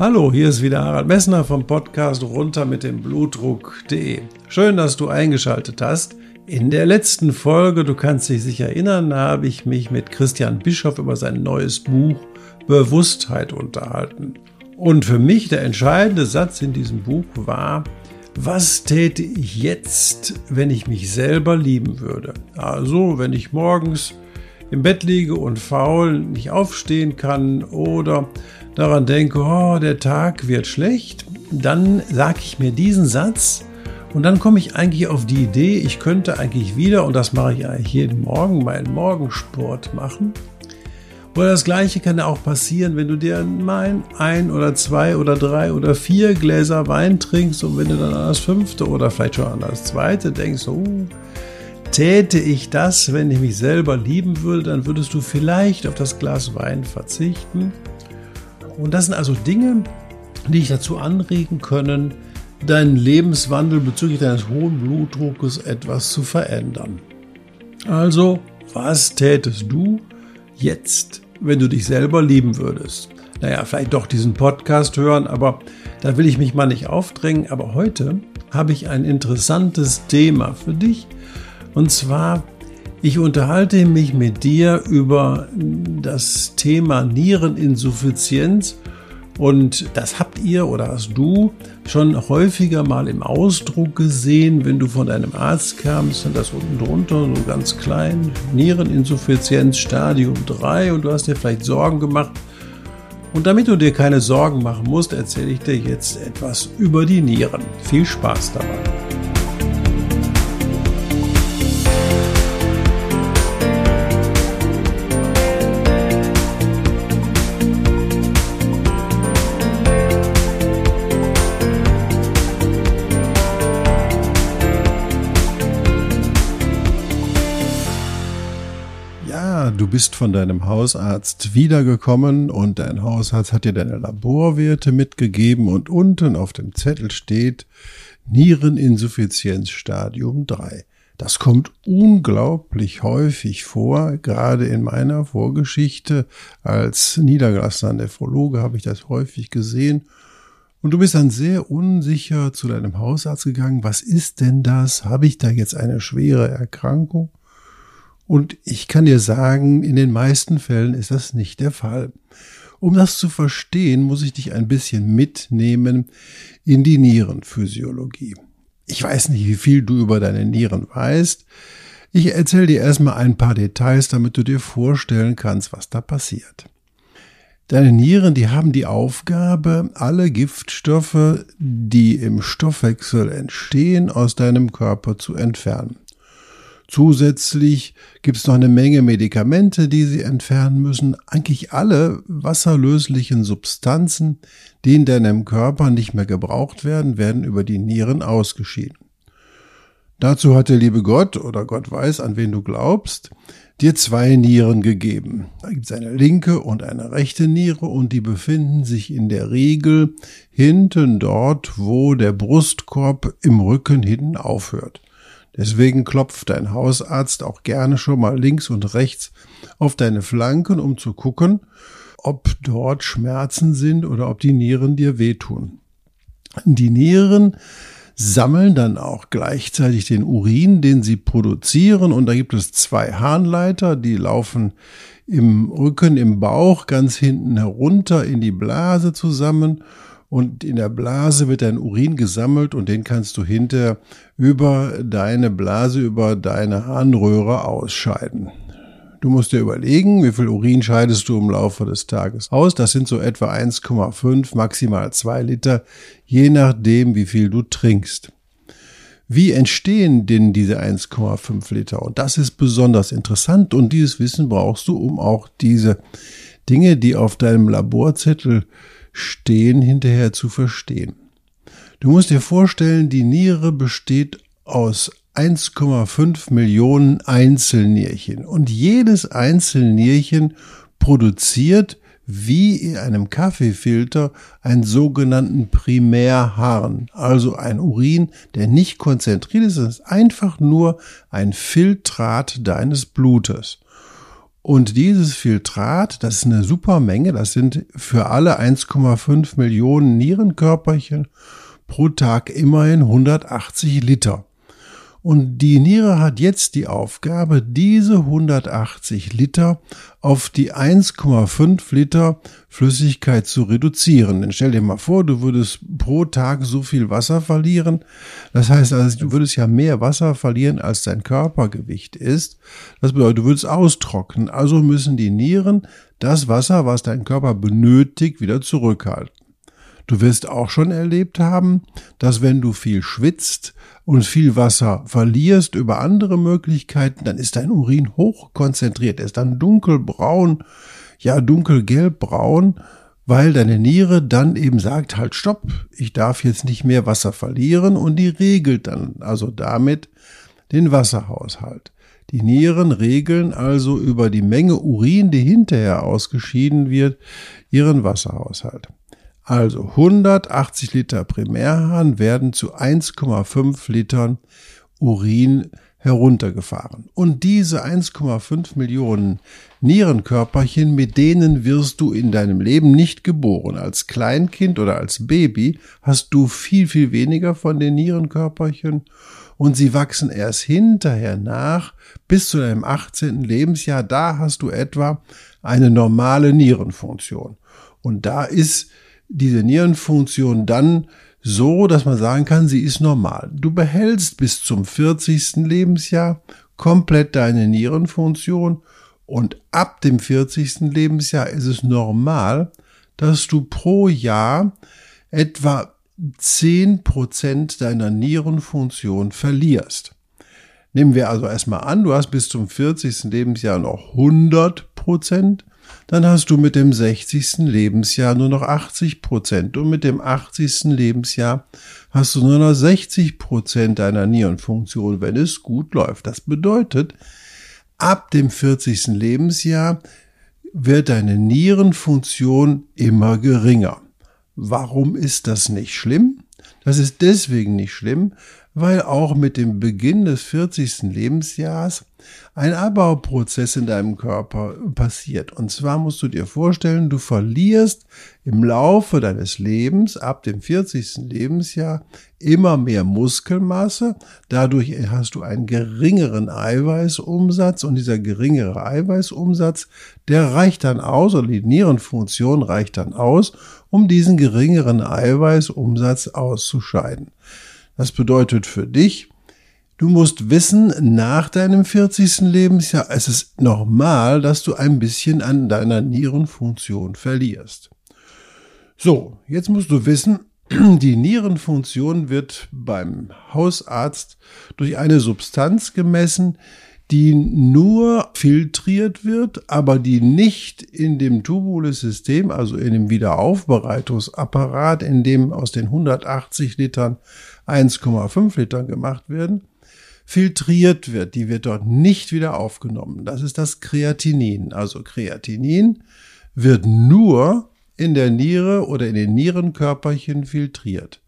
Hallo, hier ist wieder Harald Messner vom Podcast runter mit dem Blutdruck.de. Schön, dass du eingeschaltet hast. In der letzten Folge, du kannst dich sicher erinnern, habe ich mich mit Christian Bischoff über sein neues Buch Bewusstheit unterhalten. Und für mich der entscheidende Satz in diesem Buch war, was täte ich jetzt, wenn ich mich selber lieben würde? Also, wenn ich morgens im Bett liege und faul nicht aufstehen kann oder daran denke, oh, der Tag wird schlecht, dann sage ich mir diesen Satz und dann komme ich eigentlich auf die Idee, ich könnte eigentlich wieder, und das mache ich eigentlich jeden Morgen, meinen Morgensport machen. Oder das gleiche kann ja auch passieren, wenn du dir mal ein oder zwei oder drei oder vier Gläser Wein trinkst und wenn du dann an das fünfte oder vielleicht schon an das zweite denkst, oh, täte ich das, wenn ich mich selber lieben würde, dann würdest du vielleicht auf das Glas Wein verzichten und das sind also Dinge, die dich dazu anregen können, deinen Lebenswandel bezüglich deines hohen Blutdruckes etwas zu verändern. Also, was tätest du jetzt, wenn du dich selber lieben würdest? Naja, vielleicht doch diesen Podcast hören, aber da will ich mich mal nicht aufdrängen. Aber heute habe ich ein interessantes Thema für dich. Und zwar ich unterhalte mich mit dir über das Thema Niereninsuffizienz und das habt ihr oder hast du schon häufiger mal im Ausdruck gesehen, wenn du von deinem Arzt kamst, und das unten drunter so ganz klein, Niereninsuffizienz Stadium 3 und du hast dir vielleicht Sorgen gemacht. Und damit du dir keine Sorgen machen musst, erzähle ich dir jetzt etwas über die Nieren. Viel Spaß dabei. Bist von deinem Hausarzt wiedergekommen und dein Hausarzt hat dir deine Laborwerte mitgegeben und unten auf dem Zettel steht Niereninsuffizienz Stadium 3. Das kommt unglaublich häufig vor, gerade in meiner Vorgeschichte als niedergelassener Nephrologe habe ich das häufig gesehen. Und du bist dann sehr unsicher zu deinem Hausarzt gegangen. Was ist denn das? Habe ich da jetzt eine schwere Erkrankung? Und ich kann dir sagen, in den meisten Fällen ist das nicht der Fall. Um das zu verstehen, muss ich dich ein bisschen mitnehmen in die Nierenphysiologie. Ich weiß nicht, wie viel du über deine Nieren weißt. Ich erzähle dir erstmal ein paar Details, damit du dir vorstellen kannst, was da passiert. Deine Nieren, die haben die Aufgabe, alle Giftstoffe, die im Stoffwechsel entstehen, aus deinem Körper zu entfernen. Zusätzlich gibt es noch eine Menge Medikamente, die Sie entfernen müssen. Eigentlich alle wasserlöslichen Substanzen, die in deinem Körper nicht mehr gebraucht werden, werden über die Nieren ausgeschieden. Dazu hat der liebe Gott, oder Gott weiß, an wen du glaubst, dir zwei Nieren gegeben. Da gibt es eine linke und eine rechte Niere und die befinden sich in der Regel hinten dort, wo der Brustkorb im Rücken hinten aufhört. Deswegen klopft dein Hausarzt auch gerne schon mal links und rechts auf deine Flanken, um zu gucken, ob dort Schmerzen sind oder ob die Nieren dir wehtun. Die Nieren sammeln dann auch gleichzeitig den Urin, den sie produzieren. Und da gibt es zwei Harnleiter, die laufen im Rücken, im Bauch, ganz hinten herunter in die Blase zusammen und in der Blase wird dein Urin gesammelt und den kannst du hinter über deine Blase, über deine Harnröhre ausscheiden. Du musst dir überlegen, wie viel Urin scheidest du im Laufe des Tages aus. Das sind so etwa 1,5, maximal 2 Liter, je nachdem, wie viel du trinkst. Wie entstehen denn diese 1,5 Liter? Und das ist besonders interessant und dieses Wissen brauchst du, um auch diese Dinge, die auf deinem Laborzettel Stehen hinterher zu verstehen. Du musst dir vorstellen, die Niere besteht aus 1,5 Millionen Einzelnierchen und jedes Einzelnierchen produziert wie in einem Kaffeefilter einen sogenannten Primärharn, also ein Urin, der nicht konzentriert ist, es ist einfach nur ein Filtrat deines Blutes. Und dieses Filtrat, das ist eine super Menge, das sind für alle 1,5 Millionen Nierenkörperchen pro Tag immerhin 180 Liter. Und die Niere hat jetzt die Aufgabe, diese 180 Liter auf die 1,5 Liter Flüssigkeit zu reduzieren. Denn stell dir mal vor, du würdest pro Tag so viel Wasser verlieren. Das heißt also, du würdest ja mehr Wasser verlieren, als dein Körpergewicht ist. Das bedeutet, du würdest austrocknen. Also müssen die Nieren das Wasser, was dein Körper benötigt, wieder zurückhalten. Du wirst auch schon erlebt haben, dass wenn du viel schwitzt und viel Wasser verlierst über andere Möglichkeiten, dann ist dein Urin hoch konzentriert. Er ist dann dunkelbraun, ja dunkelgelbbraun, weil deine Niere dann eben sagt, halt stopp, ich darf jetzt nicht mehr Wasser verlieren und die regelt dann also damit den Wasserhaushalt. Die Nieren regeln also über die Menge Urin, die hinterher ausgeschieden wird, ihren Wasserhaushalt. Also 180 Liter Primärhahn werden zu 1,5 Litern Urin heruntergefahren. Und diese 1,5 Millionen Nierenkörperchen, mit denen wirst du in deinem Leben nicht geboren. Als Kleinkind oder als Baby hast du viel, viel weniger von den Nierenkörperchen und sie wachsen erst hinterher nach bis zu deinem 18. Lebensjahr. Da hast du etwa eine normale Nierenfunktion. Und da ist diese Nierenfunktion dann so, dass man sagen kann, sie ist normal. Du behältst bis zum 40. Lebensjahr komplett deine Nierenfunktion und ab dem 40. Lebensjahr ist es normal, dass du pro Jahr etwa 10% deiner Nierenfunktion verlierst. Nehmen wir also erstmal an, du hast bis zum 40. Lebensjahr noch 100 Prozent dann hast du mit dem 60. Lebensjahr nur noch 80 Prozent und mit dem 80. Lebensjahr hast du nur noch 60 Prozent deiner Nierenfunktion, wenn es gut läuft. Das bedeutet, ab dem 40. Lebensjahr wird deine Nierenfunktion immer geringer. Warum ist das nicht schlimm? Das ist deswegen nicht schlimm, weil auch mit dem Beginn des 40. Lebensjahres ein Abbauprozess in deinem Körper passiert. Und zwar musst du dir vorstellen, du verlierst im Laufe deines Lebens ab dem 40. Lebensjahr immer mehr Muskelmasse. Dadurch hast du einen geringeren Eiweißumsatz und dieser geringere Eiweißumsatz, der reicht dann aus, oder die Nierenfunktion reicht dann aus, um diesen geringeren Eiweißumsatz auszuscheiden. Das bedeutet für dich, du musst wissen, nach deinem 40. Lebensjahr es ist normal, dass du ein bisschen an deiner Nierenfunktion verlierst. So, jetzt musst du wissen, die Nierenfunktion wird beim Hausarzt durch eine Substanz gemessen, die nur filtriert wird, aber die nicht in dem Tubulus-System, also in dem Wiederaufbereitungsapparat, in dem aus den 180 Litern 1,5 Litern gemacht werden, filtriert wird. Die wird dort nicht wieder aufgenommen. Das ist das Kreatinin. Also Kreatinin wird nur in der Niere oder in den Nierenkörperchen filtriert.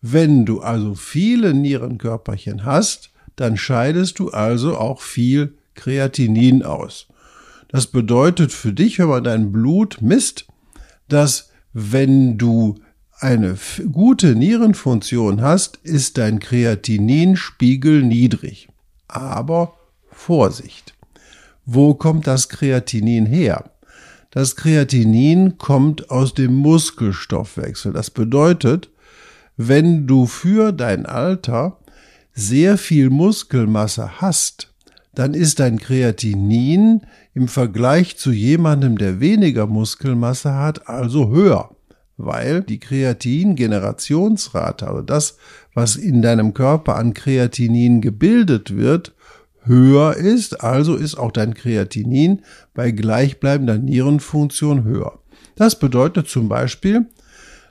Wenn du also viele Nierenkörperchen hast, dann scheidest du also auch viel Kreatinin aus. Das bedeutet für dich, wenn man dein Blut misst, dass wenn du eine gute Nierenfunktion hast, ist dein Kreatininspiegel niedrig. Aber Vorsicht. Wo kommt das Kreatinin her? Das Kreatinin kommt aus dem Muskelstoffwechsel. Das bedeutet, wenn du für dein Alter sehr viel Muskelmasse hast, dann ist dein Kreatinin im Vergleich zu jemandem, der weniger Muskelmasse hat, also höher, weil die Kreatin-Generationsrate, also das, was in deinem Körper an Kreatinin gebildet wird, höher ist, also ist auch dein Kreatinin bei gleichbleibender Nierenfunktion höher. Das bedeutet zum Beispiel,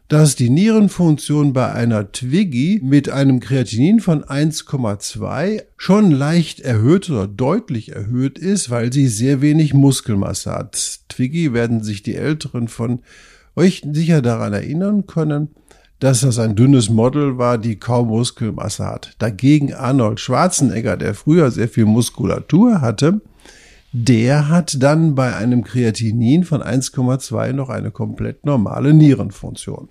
dass die Nierenfunktion bei einer Twiggy mit einem Kreatinin von 1,2 schon leicht erhöht oder deutlich erhöht ist, weil sie sehr wenig Muskelmasse hat. Twiggy werden sich die Älteren von euch sicher daran erinnern können, dass das ein dünnes Model war, die kaum Muskelmasse hat. Dagegen Arnold Schwarzenegger, der früher sehr viel Muskulatur hatte, der hat dann bei einem Kreatinin von 1,2 noch eine komplett normale Nierenfunktion.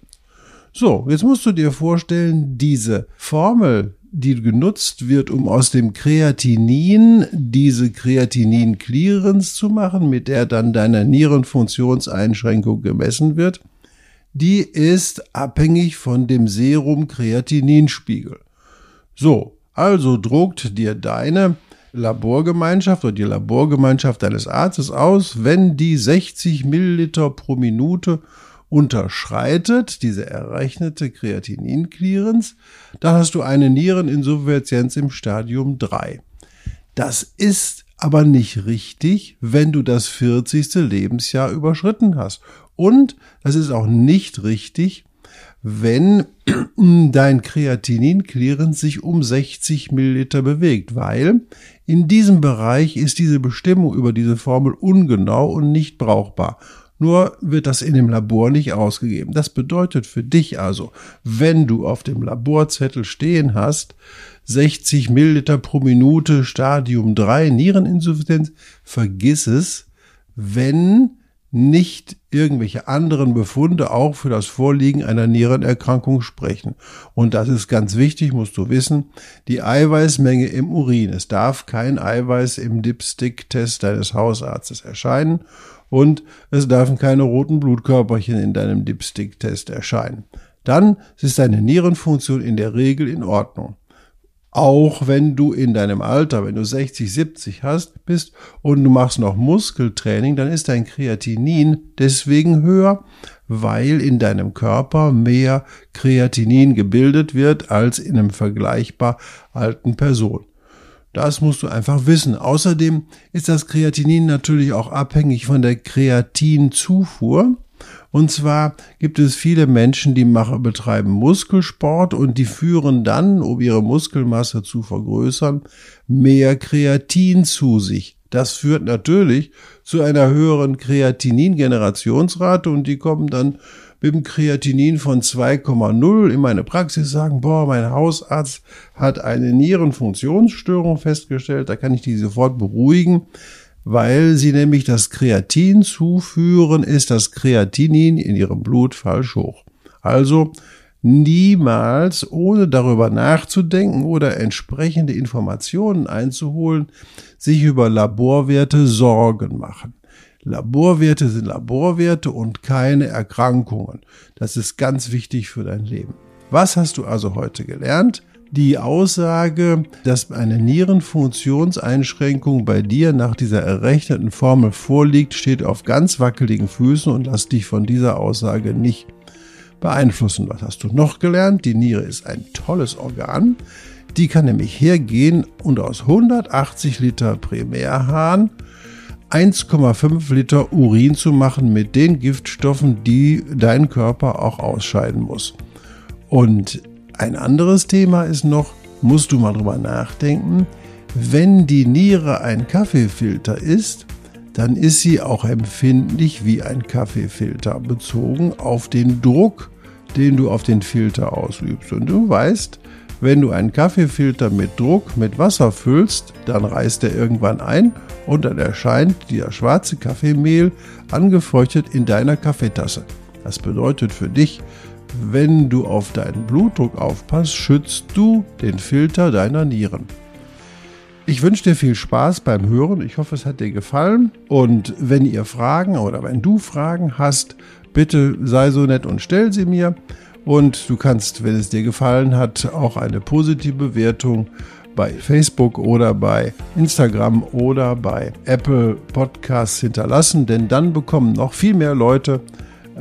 So, jetzt musst du dir vorstellen, diese Formel, die genutzt wird, um aus dem Kreatinin diese Kreatinin-Clearance zu machen, mit der dann deine Nierenfunktionseinschränkung gemessen wird, die ist abhängig von dem Serum-Kreatininspiegel. So, also druckt dir deine Laborgemeinschaft oder die Laborgemeinschaft deines Arztes aus, wenn die 60 Milliliter pro Minute unterschreitet, diese errechnete Kreatinin-Clearance, dann hast du eine Niereninsuffizienz im Stadium 3. Das ist aber nicht richtig, wenn du das 40. Lebensjahr überschritten hast. Und das ist auch nicht richtig, wenn dein Kreatinin-Clearance sich um 60 Milliliter bewegt, weil in diesem Bereich ist diese Bestimmung über diese Formel ungenau und nicht brauchbar. Nur wird das in dem Labor nicht ausgegeben. Das bedeutet für dich also, wenn du auf dem Laborzettel stehen hast, 60 Milliliter pro Minute Stadium 3 Niereninsuffizienz, vergiss es, wenn nicht irgendwelche anderen Befunde auch für das Vorliegen einer Nierenerkrankung sprechen. Und das ist ganz wichtig, musst du wissen, die Eiweißmenge im Urin. Es darf kein Eiweiß im Dipstick-Test deines Hausarztes erscheinen und es dürfen keine roten Blutkörperchen in deinem Dipstick-Test erscheinen. Dann ist deine Nierenfunktion in der Regel in Ordnung. Auch wenn du in deinem Alter, wenn du 60, 70 hast, bist und du machst noch Muskeltraining, dann ist dein Kreatinin deswegen höher, weil in deinem Körper mehr Kreatinin gebildet wird als in einem vergleichbar alten Person. Das musst du einfach wissen. Außerdem ist das Kreatinin natürlich auch abhängig von der Kreatinzufuhr. Und zwar gibt es viele Menschen, die machen, betreiben Muskelsport und die führen dann, um ihre Muskelmasse zu vergrößern, mehr Kreatin zu sich. Das führt natürlich zu einer höheren Kreatinin-Generationsrate und die kommen dann mit dem Kreatinin von 2,0 in meine Praxis sagen, boah, mein Hausarzt hat eine Nierenfunktionsstörung festgestellt, da kann ich die sofort beruhigen weil sie nämlich das Kreatin zuführen, ist das Kreatinin in ihrem Blut falsch hoch. Also niemals, ohne darüber nachzudenken oder entsprechende Informationen einzuholen, sich über Laborwerte Sorgen machen. Laborwerte sind Laborwerte und keine Erkrankungen. Das ist ganz wichtig für dein Leben. Was hast du also heute gelernt? Die Aussage, dass eine Nierenfunktionseinschränkung bei dir nach dieser errechneten Formel vorliegt, steht auf ganz wackeligen Füßen und lass dich von dieser Aussage nicht beeinflussen. Was hast du noch gelernt? Die Niere ist ein tolles Organ. Die kann nämlich hergehen und aus 180 Liter Primärhahn 1,5 Liter Urin zu machen mit den Giftstoffen, die dein Körper auch ausscheiden muss. Und ein anderes Thema ist noch, musst du mal drüber nachdenken, wenn die Niere ein Kaffeefilter ist, dann ist sie auch empfindlich wie ein Kaffeefilter, bezogen auf den Druck, den du auf den Filter ausübst. Und du weißt, wenn du einen Kaffeefilter mit Druck mit Wasser füllst, dann reißt er irgendwann ein und dann erscheint dieser schwarze Kaffeemehl angefeuchtet in deiner Kaffeetasse. Das bedeutet für dich, wenn du auf deinen Blutdruck aufpasst, schützt du den Filter deiner Nieren. Ich wünsche dir viel Spaß beim Hören. Ich hoffe, es hat dir gefallen. Und wenn ihr Fragen oder wenn du Fragen hast, bitte sei so nett und stell sie mir. Und du kannst, wenn es dir gefallen hat, auch eine positive Bewertung bei Facebook oder bei Instagram oder bei Apple Podcasts hinterlassen, denn dann bekommen noch viel mehr Leute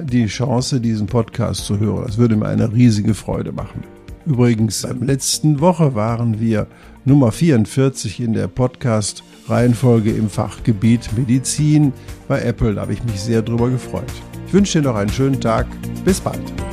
die Chance, diesen Podcast zu hören. Das würde mir eine riesige Freude machen. Übrigens, am letzten Woche waren wir Nummer 44 in der Podcast-Reihenfolge im Fachgebiet Medizin bei Apple. Da habe ich mich sehr drüber gefreut. Ich wünsche dir noch einen schönen Tag. Bis bald.